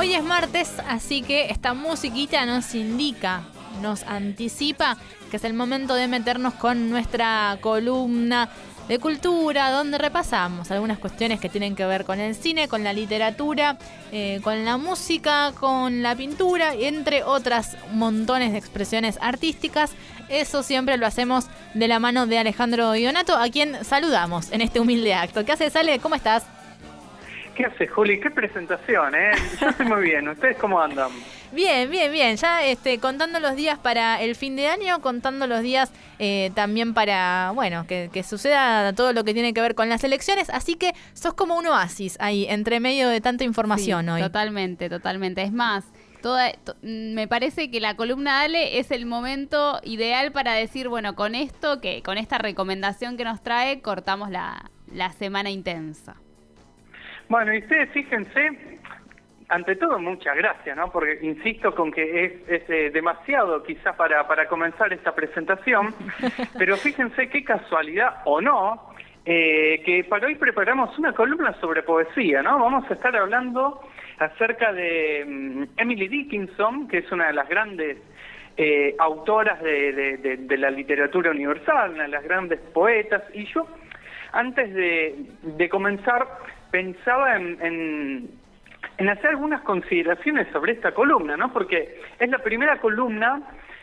Hoy es martes, así que esta musiquita nos indica, nos anticipa que es el momento de meternos con nuestra columna de cultura, donde repasamos algunas cuestiones que tienen que ver con el cine, con la literatura, eh, con la música, con la pintura, entre otras montones de expresiones artísticas. Eso siempre lo hacemos de la mano de Alejandro Ionato, a quien saludamos en este humilde acto. ¿Qué haces, Ale? ¿Cómo estás? ¿Qué hace, Juli? Qué presentación, ¿eh? Yo estoy muy bien. ¿Ustedes cómo andan? Bien, bien, bien. Ya este, contando los días para el fin de año, contando los días eh, también para, bueno, que, suceda todo lo que tiene que ver con las elecciones. Así que sos como un oasis ahí, entre medio de tanta información hoy. Totalmente, totalmente. Es más, Toda, me parece que la columna Ale es el momento ideal para decir, bueno, con esto, que con esta recomendación que nos trae, cortamos la, la semana intensa. Bueno, y ustedes fíjense, ante todo muchas gracias, ¿no? Porque insisto con que es, es eh, demasiado quizás para, para comenzar esta presentación, pero fíjense qué casualidad o no, eh, que para hoy preparamos una columna sobre poesía, ¿no? Vamos a estar hablando acerca de mm, Emily Dickinson, que es una de las grandes eh, autoras de, de, la literatura universal, una de las grandes poetas, y yo antes de, comenzar pensaba en, hacer algunas consideraciones sobre esta columna, ¿no? Porque es la primera columna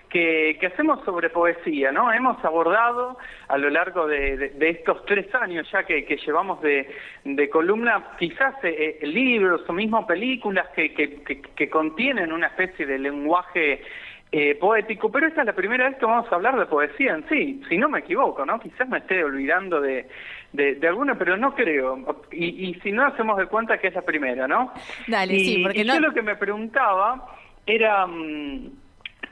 que, hacemos sobre poesía, ¿no? Hemos abordado a lo largo de, estos tres años ya que, llevamos de, columna quizás eh, eh, libros o mismo películas que, que, contienen una especie de lenguaje eh, poético, pero esta es la primera vez que vamos a hablar de poesía en sí, si no me equivoco, ¿no? Quizás me esté olvidando de, de, alguna, pero no creo. Y, si no, hacemos de cuenta que es la primera, ¿no? Dale, sí, porque yo lo que me preguntaba era... Mm,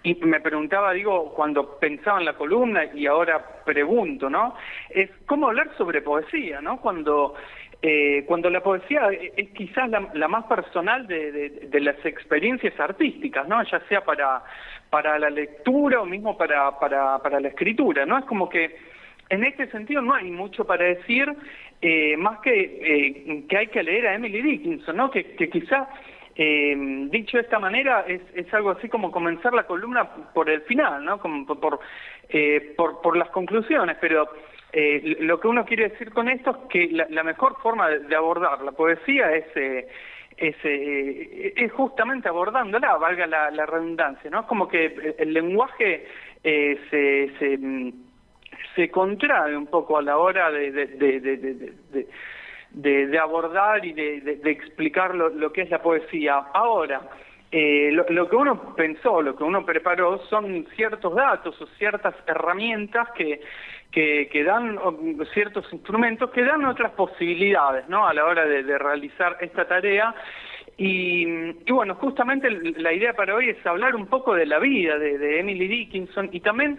y me preguntaba, digo, cuando pensaba en la columna y ahora pregunto, ¿no? Es cómo hablar sobre poesía, ¿no? Cuando eh, cuando la poesía es quizás la, más personal de, las experiencias artísticas, ¿no? Ya sea para, para la lectura o mismo para, para, para la escritura, ¿no? Es como que en este sentido no hay mucho para decir, eh, más que eh, que hay que leer a Emily Dickinson, ¿no? Que, que quizá, eh, dicho de esta manera, es, es algo así como comenzar la columna por el final, ¿no? Como por, por, por las conclusiones, pero lo que uno quiere decir con esto es que la, mejor forma de, abordar la poesía es, es, eh, es, justamente abordándola, valga la, redundancia, ¿no? Es como que el lenguaje se, se, se, contrae un poco a la hora de, de, abordar y de, explicar lo, lo que es la poesía. Ahora, eh, lo, que uno pensó, lo que uno preparó son ciertos datos o ciertas herramientas que, que, dan ciertos instrumentos que dan otras posibilidades ¿no? a la hora de, realizar esta tarea. Y, bueno, justamente la idea para hoy es hablar un poco de la vida de, Emily Dickinson y también,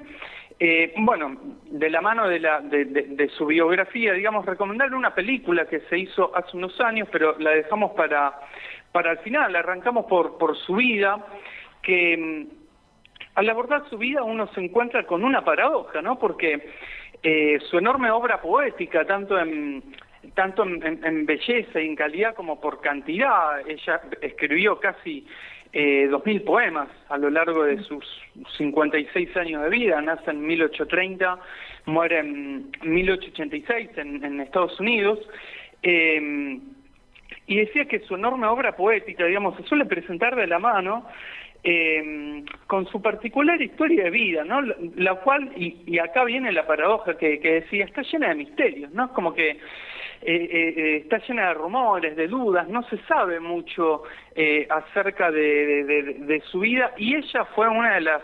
eh, bueno, de la mano de, la, su biografía, digamos, recomendarle una película que se hizo hace unos años, pero la dejamos para para el final, arrancamos por, por su vida, que mm, al abordar su vida uno se encuentra con una paradoja, ¿no? Porque eh, su enorme obra poética, tanto en tanto en, belleza y en calidad como por cantidad, ella escribió casi eh, 2.000 poemas a lo largo de sus 56 años de vida, nace en 1830, muere en 1886 en, en Estados Unidos. Eh, y decía que su enorme obra poética, digamos, se suele presentar de la mano eh, con su particular historia de vida, ¿no? La, cual, y, acá viene la paradoja que, decía, está llena de misterios, ¿no? Como que eh, eh, está llena de rumores, de dudas, no se sabe mucho acerca de, su vida y ella fue una de las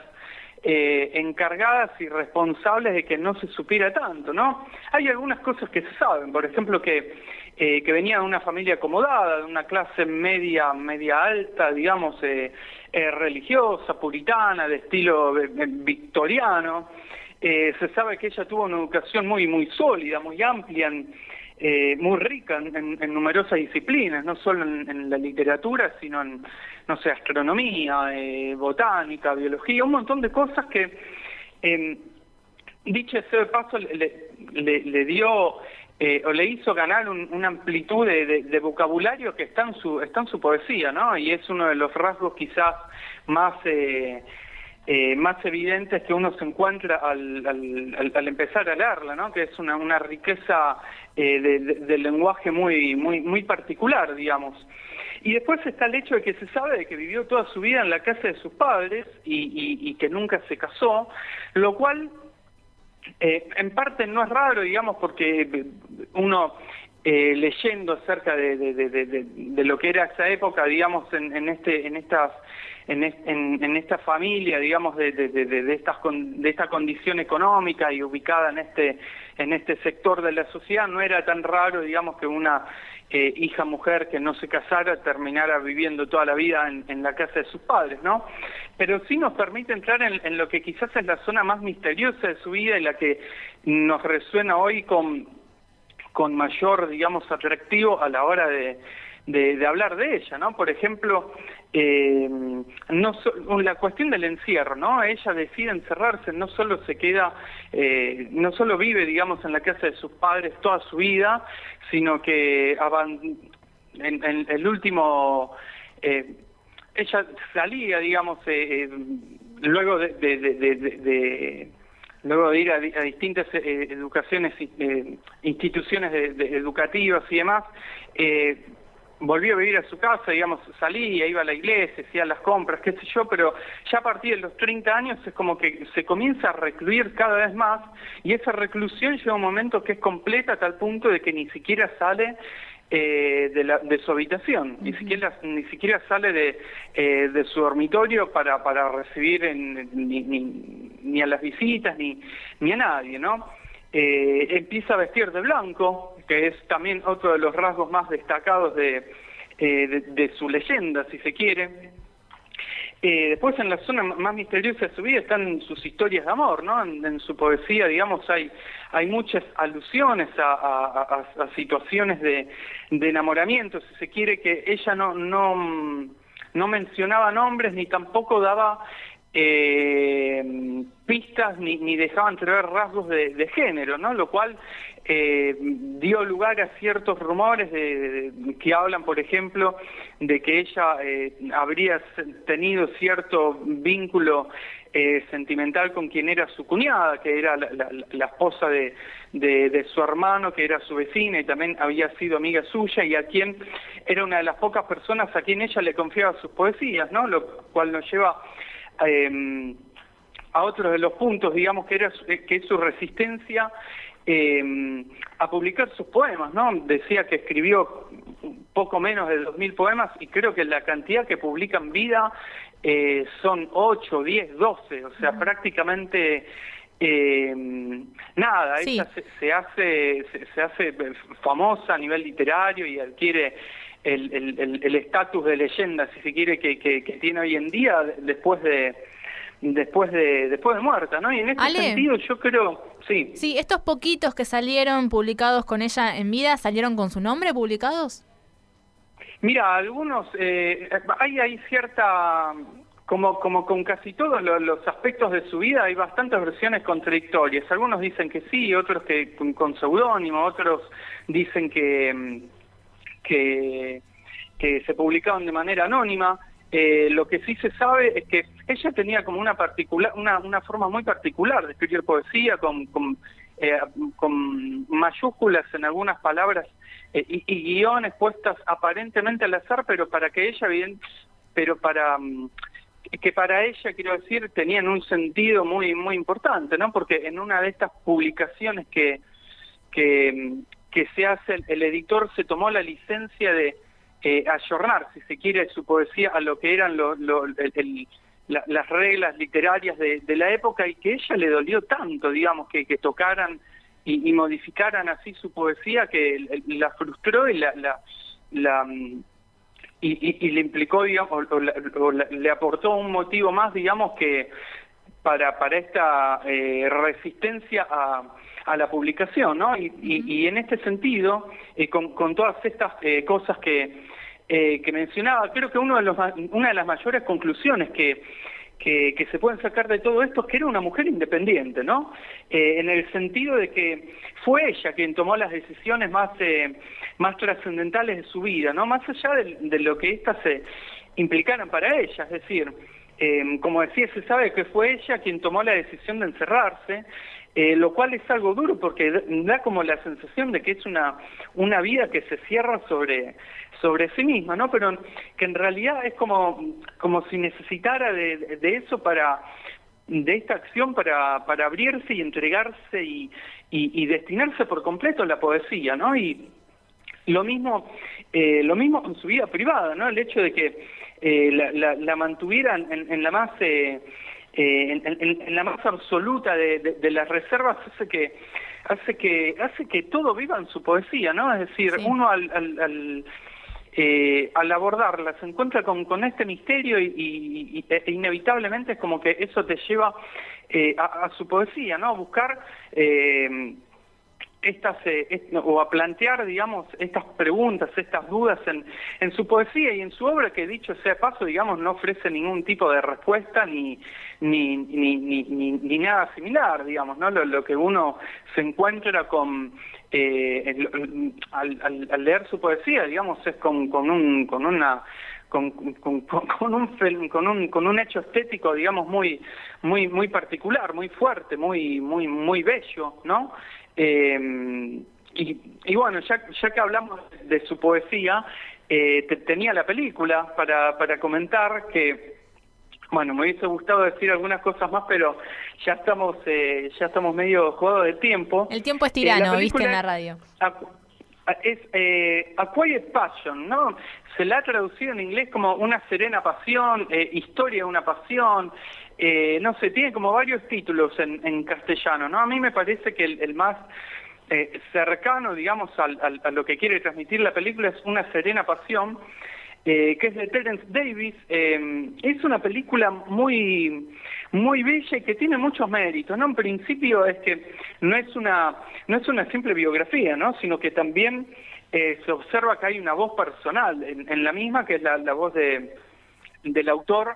encargadas y responsables de que no se supiera tanto, ¿no? Hay algunas cosas que se saben, por ejemplo que eh, que venía de una familia acomodada, de una clase media, media alta, digamos, eh, eh, religiosa, puritana, de estilo victoriano. se sabe que ella tuvo una educación muy, muy sólida, muy amplia, muy rica en, numerosas disciplinas, no solo en, la literatura, sino en, no sé, astronomía, botánica, biología, un montón de cosas que, dicho ese paso, le dio eh, o le hizo ganar una amplitud de, vocabulario que está en su está en su poesía, ¿no? Y es uno de los rasgos quizás más eh, eh, más evidentes que uno se encuentra al, al, empezar a leerla, ¿no? Que es una, una riqueza de, lenguaje muy muy particular, digamos. Y después está el hecho de que se sabe de que vivió toda su vida en la casa de sus padres y, que nunca se casó, lo cual eh, en parte no es raro, digamos, porque uno eh, leyendo acerca de, lo que era esa época, digamos, en, en este, en estas, en, en, esta familia, digamos, de, estas, de esta condición económica y ubicada en este, en este sector de la sociedad, no era tan raro, digamos, que una hija mujer que no se casara terminara viviendo toda la vida en, la casa de sus padres, ¿no? Pero sí nos permite entrar en, lo que quizás es la zona más misteriosa de su vida y la que nos resuena hoy con, con mayor, digamos, atractivo a la hora de, hablar de ella, ¿no? Por ejemplo, eh, no la cuestión del encierro, ¿no? Ella decide encerrarse, no solo se queda, eh, no solo vive, digamos, en la casa de sus padres toda su vida, sino que en, el último, eh, ella salía, digamos, luego de, luego de ir a, distintas educaciones, instituciones educativas y demás, volvió a vivir a su casa, digamos, salía, iba a la iglesia, hacía las compras, qué sé yo, pero ya a partir de los 30 años es como que se comienza a recluir cada vez más y esa reclusión llega a un momento que es completa a tal punto de que ni siquiera sale eh, de, la, de, su habitación, ni siquiera ni siquiera sale de, eh, de su dormitorio para, para recibir ni, ni, ni, a las visitas ni, ni a nadie, ¿no? Eh, empieza a vestir de blanco, que es también otro de los rasgos más destacados de, eh, de, su leyenda, si se quiere. Eh, después en la zona más misteriosa de su vida están sus historias de amor, ¿no? En, su poesía, digamos, hay, hay muchas alusiones a, situaciones de, de, enamoramiento, si se quiere, que ella no, no, no mencionaba nombres ni tampoco daba eh, pistas ni, ni dejaban entrever rasgos de, género, ¿no? Lo cual eh, dio lugar a ciertos rumores de, que hablan, por ejemplo, de que ella eh, habría tenido cierto vínculo eh, sentimental con quien era su cuñada, que era la, esposa de, de, su hermano, que era su vecina y también había sido amiga suya y a quien era una de las pocas personas a quien ella le confiaba sus poesías, ¿no? Lo cual nos lleva eh, a otro de los puntos, digamos, que, era, que es su resistencia eh, a publicar sus poemas, ¿no? Decía que escribió poco menos de 2.000 poemas y creo que la cantidad que publica en vida eh, son 8, 10, 12, o sea, prácticamente... Eh, nada, ella se, hace se, hace famosa a nivel literario y adquiere el estatus de leyenda, si se quiere, que, que, tiene hoy en día después de después de después de muerta, ¿no? Y en ese sentido yo creo, sí. Sí, estos poquitos que salieron publicados con ella en vida, ¿salieron con su nombre publicados? Mira, algunos, eh, hay, hay cierta, como, como con casi todos los, aspectos de su vida, hay bastantes versiones contradictorias. Algunos dicen que sí, otros que con, con seudónimo, otros dicen que mm, que, se publicaban de manera anónima. Eh, lo que sí se sabe es que ella tenía como una particular, una, una forma muy particular de escribir poesía con, con, eh, mayúsculas en algunas palabras eh, y, guiones puestas aparentemente al azar, pero para que ella bien, pero para mm, que para ella quiero decir tenían un sentido muy muy importante, ¿no? Porque en una de estas publicaciones que que mm, que se hace, el, editor se tomó la licencia de eh, ayornar, si se quiere, su poesía a lo que eran las reglas literarias de, la época y que ella le dolió tanto, digamos, que, tocaran y, modificaran así su poesía que la frustró y la, la, mm, y, le implicó, digamos, o, le aportó un motivo más, digamos, que para, para esta eh, resistencia a a la publicación, ¿no? Y, y, en este sentido, eh, con, con, todas estas eh, cosas que, eh, que mencionaba, creo que una de las mayores conclusiones que, que, se pueden sacar de todo esto es que era una mujer independiente, ¿no? Eh, en el sentido de que fue ella quien tomó las decisiones más, eh, más trascendentales de su vida, ¿no? Más allá de, lo que éstas implicaran para ella, es decir, eh, como decía, se sabe que fue ella quien tomó la decisión de encerrarse, lo cual es algo duro porque da como la sensación de que es una, una vida que se cierra sobre, sobre sí misma, ¿no? Pero que en realidad es como, como si necesitara de, de eso para de esta acción para, para abrirse y entregarse y, y, y destinarse por completo a la poesía, ¿no? Y lo mismo, eh, lo mismo con su vida privada, ¿no? El hecho de que eh, la, la, la, mantuvieran en, en la más eh, eh, en, en, en, la más absoluta de, de, de, las reservas hace que hace que hace que todo viva en su poesía no es decir sí. uno al, al, al, eh, al, abordarla se encuentra con, con este misterio y, y, e inevitablemente es como que eso te lleva eh, a, a, su poesía no a buscar eh, estas eh, o a plantear digamos estas preguntas estas dudas en, en su poesía y en su obra que dicho sea paso digamos no ofrece ningún tipo de respuesta ni ni ni ni, ni, nada similar digamos no lo, lo, que uno se encuentra con eh, el, al, al, al, leer su poesía digamos es con, con un con una con, con, con, un con un con un hecho estético digamos muy muy muy particular muy fuerte muy muy muy bello no eh, y, y, bueno, ya, ya que hablamos de su poesía, eh, te, tenía la película para, para comentar que, bueno, me hubiese gustado decir algunas cosas más, pero ya estamos eh, ya estamos medio jugados de tiempo. El tiempo es tirano, viste en la radio. Es eh, A Quiet Passion, ¿no? Se la ha traducido en inglés como Una serena pasión, eh, Historia de una pasión, eh, no sé, tiene como varios títulos en, castellano, ¿no? A mí me parece que el, más eh, cercano, digamos, al, a lo que quiere transmitir la película es Una serena pasión, eh, que es de Terence Davis. Eh, es una película muy muy bella y que tiene muchos méritos, ¿no? En principio es que no es una no es una simple biografía, ¿no? Sino que también eh, se observa que hay una voz personal en, en la misma, que es la, la voz de del autor,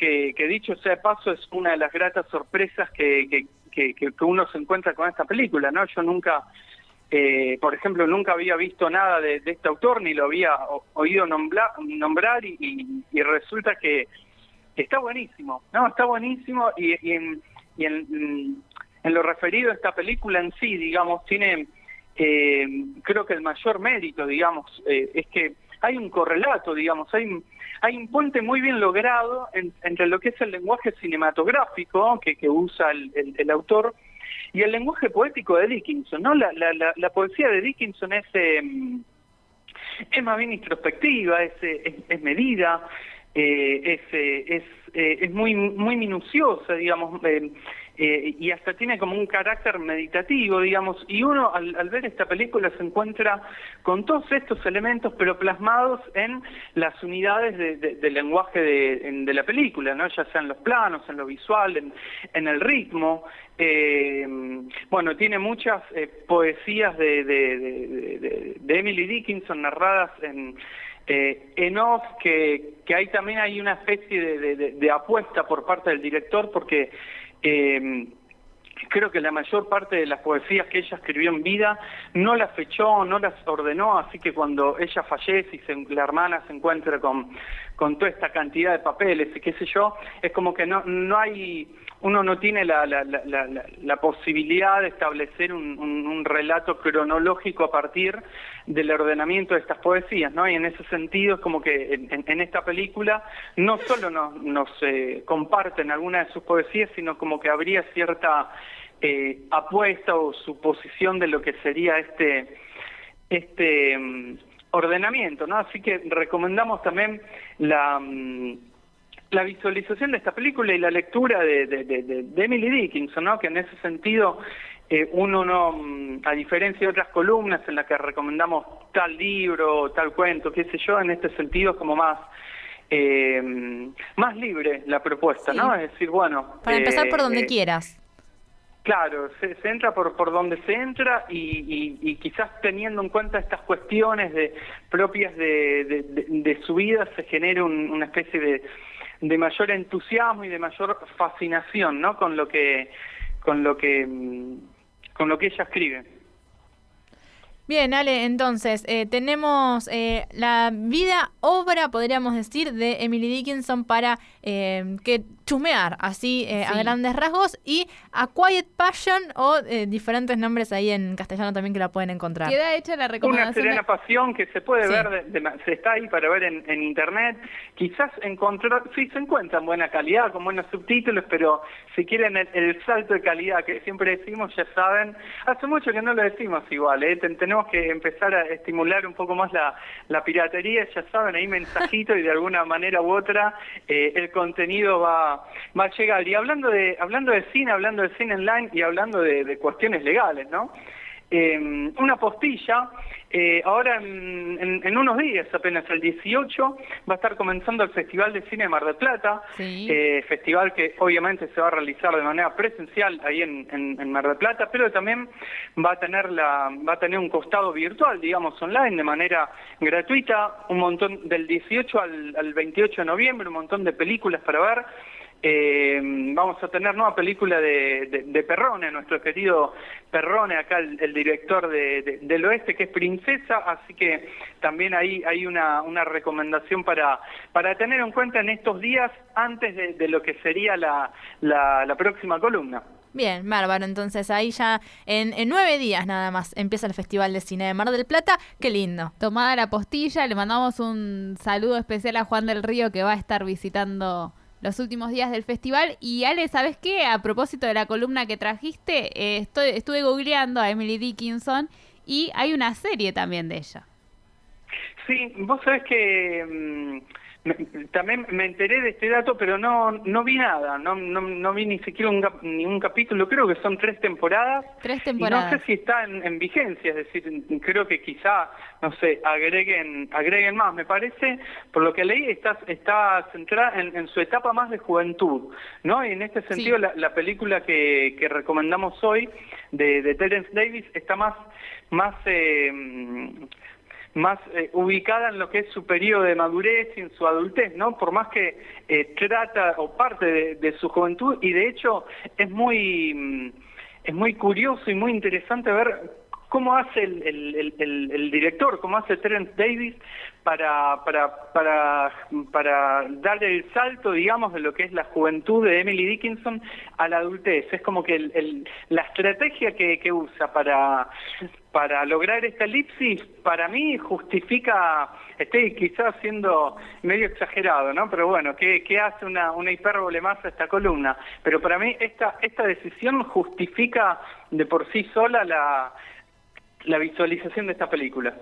que, dicho sea de paso es una de las gratas sorpresas que, que, que, uno se encuentra con esta película, ¿no? Yo nunca eh, por ejemplo, nunca había visto nada de, de este autor, ni lo había oído nombrar, nombrar y, y, resulta que está buenísimo, ¿no? Está buenísimo y, en, y en, en, lo referido a esta película en sí, digamos, tiene, eh, creo que el mayor mérito, digamos, eh, es que hay un correlato, digamos, hay un, hay un puente muy bien logrado en, entre lo que es el lenguaje cinematográfico que, usa el, el, el autor y el lenguaje poético de Dickinson, ¿no? La, la, la, poesía de Dickinson es, eh, es más bien introspectiva, es, es, es medida, eh, es, es, es muy, muy minuciosa, digamos, eh, eh, y hasta tiene como un carácter meditativo, digamos, y uno al, ver esta película se encuentra con todos estos elementos, pero plasmados en las unidades de, de, del lenguaje de, la película, ¿no? ya sea en los planos, en lo visual, en, el ritmo. Eh, bueno, tiene muchas eh, poesías de, Emily Dickinson narradas en eh, en que, que hay también hay una especie de, apuesta por parte del director porque eh, creo que la mayor parte de las poesías que ella escribió en vida no las fechó, no las ordenó, así que cuando ella fallece y se, la hermana se encuentra con, con toda esta cantidad de papeles y qué sé yo, es como que no, no hay, uno no tiene la, la, la, la, posibilidad de establecer un, relato cronológico a partir del ordenamiento de estas poesías, ¿no? Y en ese sentido es como que en, en esta película no solo nos, eh, comparten algunas de sus poesías, sino como que habría cierta eh, apuesta o suposición de lo que sería este este um, ordenamiento, ¿no? Así que recomendamos también la um, la visualización de esta película y la lectura de, de, de, de Emily Dickinson, ¿no? Que en ese sentido eh, uno no, um, a diferencia de otras columnas en las que recomendamos tal libro, tal cuento, qué sé yo, en este sentido es como más eh, más libre la propuesta, sí. ¿no? Es decir, bueno... Para empezar por donde eh, quieras. Claro, se, se, entra por, por donde se entra y, y, y, quizás teniendo en cuenta estas cuestiones de, propias de, de, de, de su vida se genere un, una especie de, de mayor entusiasmo y de mayor fascinación, ¿no? Con lo que, con lo que, mm, con lo que ella escribe. Bien, Ale, entonces eh, tenemos eh, la vida, obra, podríamos decir, de Emily Dickinson para eh, que chumear, así a grandes rasgos, y A Quiet Passion o diferentes nombres ahí en castellano también que la pueden encontrar. Queda hecha la recomendación. Una serena pasión que se puede ver, se está ahí para ver en, internet. Quizás encontrar, sí se encuentra en buena calidad, con buenos subtítulos, pero si quieren el, salto de calidad que siempre decimos, ya saben, hace mucho que no lo decimos igual, ¿eh? tenemos que empezar a estimular un poco más la, la piratería, ya saben, ahí mensajito y de alguna manera u otra eh, el contenido va, a. Y hablando de, hablando de cine, hablando de cine online y hablando de, de cuestiones legales, ¿no? eh, una postilla. Eh, ahora en, en, unos días, apenas el 18, va a estar comenzando el Festival de Cine de Mar del Plata, eh, festival que obviamente se va a realizar de manera presencial ahí en, en, Mar del Plata, pero también va a tener la, va a tener un costado virtual, digamos online, de manera gratuita, un montón del 18 al, al 28 de noviembre, un montón de películas para ver. Eh, vamos a tener nueva película de, de, Perrone, nuestro querido Perrone, acá el, director de, del oeste, que es Princesa, así que también ahí hay una, una recomendación para, para tener en cuenta en estos días antes de, lo que sería la, la, próxima columna. Bien, bárbaro. Entonces ahí ya en, en, nueve días nada más empieza el Festival de Cine de Mar del Plata. Qué lindo. Tomada la postilla, le mandamos un saludo especial a Juan del Río que va a estar visitando los últimos días del festival. Y Ale, ¿sabes qué? A propósito de la columna que trajiste, eh, estoy, estuve googleando a Emily Dickinson y hay una serie también de ella. Sí, vos sabés que... Mm, también me enteré de este dato, pero no no vi nada, no no, no vi ni siquiera un, ningún capítulo, creo que son tres temporadas. Tres temporadas. no sé si está en, vigencia, es decir, creo que quizá, no sé, agreguen agreguen más. Me parece, por lo que leí, está, está centrada en, su etapa más de juventud, ¿no? Y en este sentido, la, película que, que recomendamos hoy de, de Terence Davis está más, más eh, más eh, ubicada en lo que es su periodo de madurez y en su adultez, ¿no? Por más que eh, trata o parte de, su juventud y de hecho es muy mm, es muy curioso y muy interesante ver cómo hace el, el, el, director, cómo hace Terence Davis para, para, para, para darle el salto, digamos, de lo que es la juventud de Emily Dickinson a la adultez. Es como que el, la estrategia que, que usa para, para lograr esta elipsis, para mí justifica, estoy quizás siendo medio exagerado, ¿no? Pero bueno, ¿qué, qué hace una, una hipérbole más a esta columna? Pero para mí esta, decisión justifica de por sí sola la la visualización de esta película.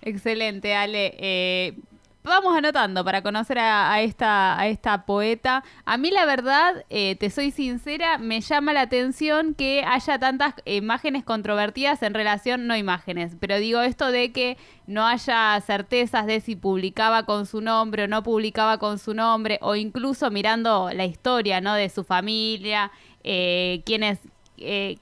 Excelente, Ale. Eh, vamos anotando para conocer a, esta, poeta. A mí la verdad, eh, te soy sincera, me llama la atención que haya tantas imágenes controvertidas en relación, no imágenes, pero digo esto de que no haya certezas de si publicaba con su nombre o no publicaba con su nombre, o incluso mirando la historia ¿no? de su familia, eh, quiénes... Eh,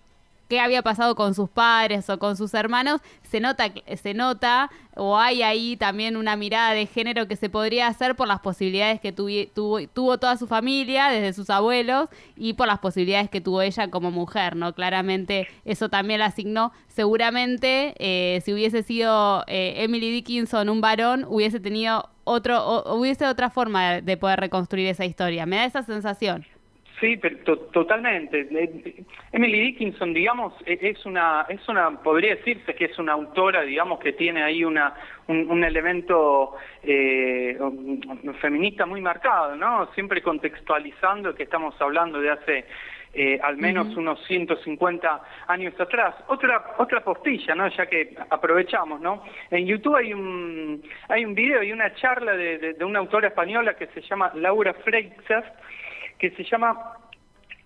qué había pasado con sus padres o con sus hermanos, se nota, se nota o hay ahí también una mirada de género que se podría hacer por las posibilidades que tuvo, tuvo toda su familia, desde sus abuelos, y por las posibilidades que tuvo ella como mujer, ¿no? Claramente eso también la asignó. Seguramente eh, si hubiese sido eh, Emily Dickinson un varón, hubiese tenido otro, hubiese otra forma de poder reconstruir esa historia. Me da esa sensación. Sí, pero totalmente. Eh, Emily Dickinson, digamos, e, es una, es una, podría decirse que es una autora, digamos, que tiene ahí una, un, elemento eh, feminista muy marcado, ¿no? Siempre contextualizando que estamos hablando de hace eh, al menos unos 150 años atrás. Otra otra postilla, ¿no? Ya que aprovechamos, ¿no? En YouTube hay un hay un video y una charla de, de una autora española que se llama Laura Freixas que se llama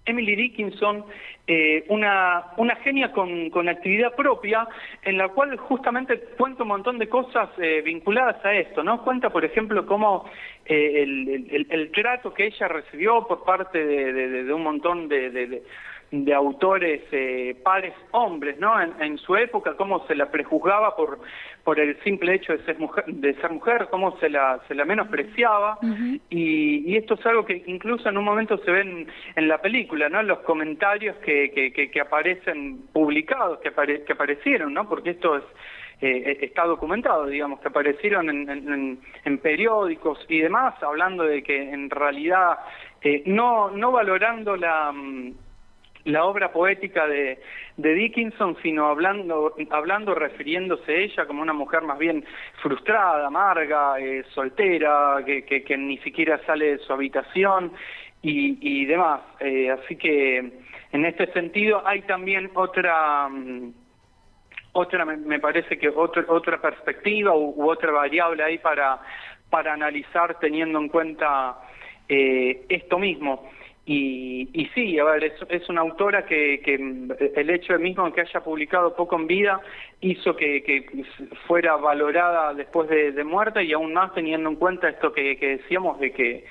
Emily Dickinson, eh, una, una genia con, con, actividad propia, en la cual justamente cuenta un montón de cosas eh, vinculadas a esto, ¿no? Cuenta, por ejemplo, cómo eh, el, el, trato que ella recibió por parte de, de un montón de, de autores eh, pares hombres, ¿no? En, su época, cómo se la prejuzgaba por, por el simple hecho de ser mujer, de ser mujer cómo se la, se la menospreciaba, y, y, esto es algo que incluso en un momento se ven en la película, ¿no? Los comentarios que, que, que, aparecen publicados, que, que aparecieron, ¿no? Porque esto es eh, está documentado, digamos, que aparecieron en, en, periódicos y demás, hablando de que en realidad, eh, no, no valorando la, mm, la obra poética de, de, Dickinson, sino hablando, hablando, refiriéndose ella como una mujer más bien frustrada, amarga, eh, soltera, que, ni siquiera sale de su habitación y, demás. así que en este sentido hay también otra... Mm, otra me, parece que otra otra perspectiva u, otra variable ahí para para analizar teniendo en cuenta eh, esto mismo y, y sí, a ver, es, es una autora que, que el hecho de mismo que haya publicado poco en vida hizo que, que fuera valorada después de, de muerta y aún más teniendo en cuenta esto que, que decíamos de que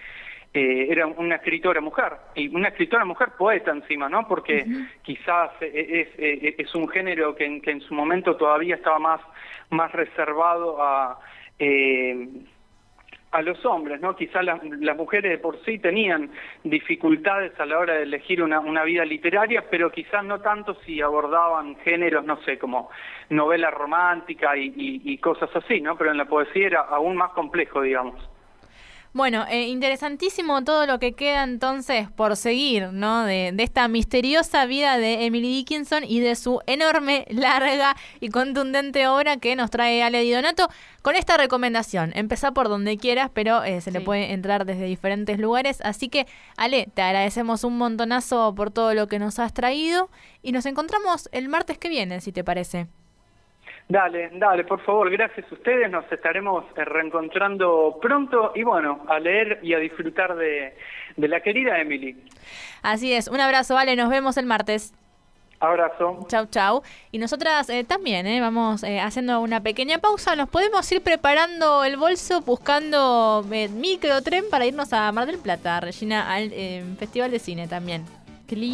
eh, era una escritora mujer, y una escritora mujer poeta encima, ¿no? Porque quizás es, es, un género que en, que en su momento todavía estaba más, más reservado a, eh, a los hombres, ¿no? Quizás las, mujeres de por sí tenían dificultades a la hora de elegir una, una vida literaria, pero quizás no tanto si abordaban géneros, no sé, como novela romántica y, y cosas así, ¿no? Pero en la poesía era aún más complejo, digamos. Bueno, eh, interesantísimo todo lo que queda entonces por seguir, ¿no? De, esta misteriosa vida de Emily Dickinson y de su enorme, larga y contundente obra que nos trae Ale Di Donato con esta recomendación. Empezá por donde quieras, pero eh, se le puede entrar desde diferentes lugares. Así que, Ale, te agradecemos un montonazo por todo lo que nos has traído y nos encontramos el martes que viene, si te parece. Dale, dale, por favor, gracias a ustedes, nos estaremos eh, reencontrando pronto y bueno, a leer y a disfrutar de, la querida Emily. Así es, un abrazo, vale, nos vemos el martes. Abrazo. Chau, chau. Y nosotras eh, también, eh, vamos eh, haciendo una pequeña pausa. Nos podemos ir preparando el bolso, buscando micro tren para irnos a Mar del Plata, Regina, al Festival de Cine también.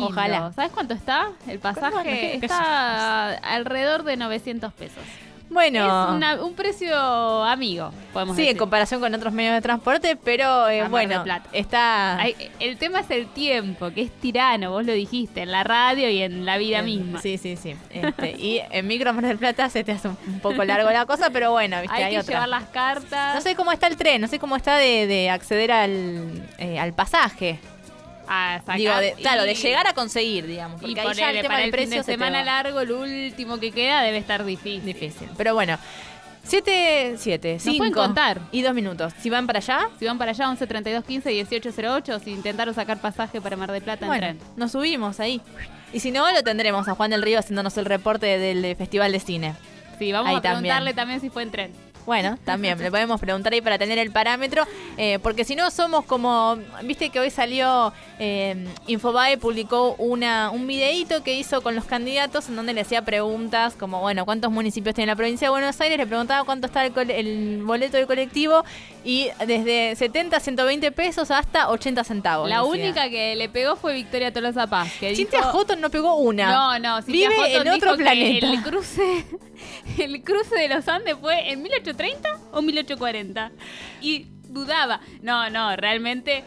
Ojalá. ¿Sabes cuánto está? El pasaje está alrededor de 900 pesos. Bueno. Es un precio amigo, podemos sí, en comparación con otros medios de transporte, pero eh, bueno, está... el tema es el tiempo, que es tirano, vos lo dijiste, en la radio y en la vida misma. Sí, sí, sí. Este, y en Micro Mar del Plata se te hace un, poco largo la cosa, pero bueno, ¿viste? hay, que llevar las cartas. No sé cómo está el tren, no sé cómo está de, acceder al, eh, al pasaje Digo, claro, de llegar a conseguir, digamos. Porque y ahí ya el tema del precio. de semana largo, el último que queda debe estar difícil. Difícil. Pero bueno. Siete, siete, cinco pueden contar. y dos minutos. Si van para allá. Si van para allá, 11 32 15 18 08. Si intentaron sacar pasaje para Mar de Plata, bueno, Nos subimos ahí. Y si no, lo tendremos a Juan del Río haciéndonos el reporte del Festival de Cine. Sí, vamos a preguntarle también si fue en tren. Bueno, también le podemos preguntar ahí para tener el parámetro, eh, porque si no somos como, viste que hoy salió eh, Infobae publicó una un videíto que hizo con los candidatos en donde le hacía preguntas como, bueno, ¿cuántos municipios tiene la provincia de Buenos Aires? Le preguntaba cuánto está el, boleto del colectivo y desde 70, 120 pesos hasta 80 centavos. La única que le pegó fue Victoria Tolosa Paz. Que Cintia Joto no pegó una. No, no, Cintia Vive en otro planeta. El cruce, el cruce de los Andes fue en 1800 ¿30 o 1840? Y dudaba. No, no, realmente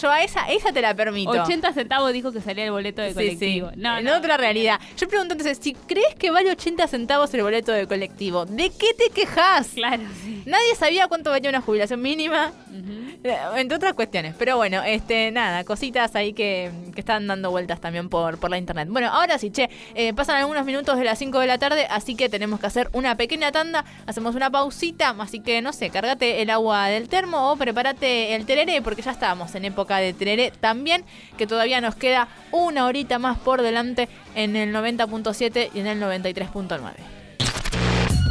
yo a esa, esa te la permito. 80 centavos dijo que salía el boleto de colectivo. No, en otra realidad. Yo pregunto entonces, si crees que vale 80 centavos el boleto de colectivo, ¿de qué te quejas? Claro, sí. Nadie sabía cuánto valía una jubilación mínima, eh, entre otras cuestiones. Pero bueno, este, nada, cositas ahí que, están dando vueltas también por, por la internet. Bueno, ahora sí, che, eh, pasan algunos minutos de las 5 de la tarde, así que tenemos que hacer una pequeña tanda, hacemos una pausita, así que no sé, cárgate el agua del termo o prepárate el tereré, porque ya estamos en época de Tereré también, que todavía nos queda una horita más por delante en el 90.7 y en el 93.9.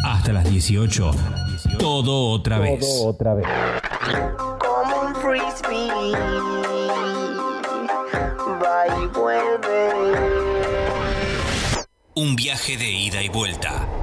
Hasta las 18, todo otra vez. Todo otra vez. Un viaje de ida y vuelta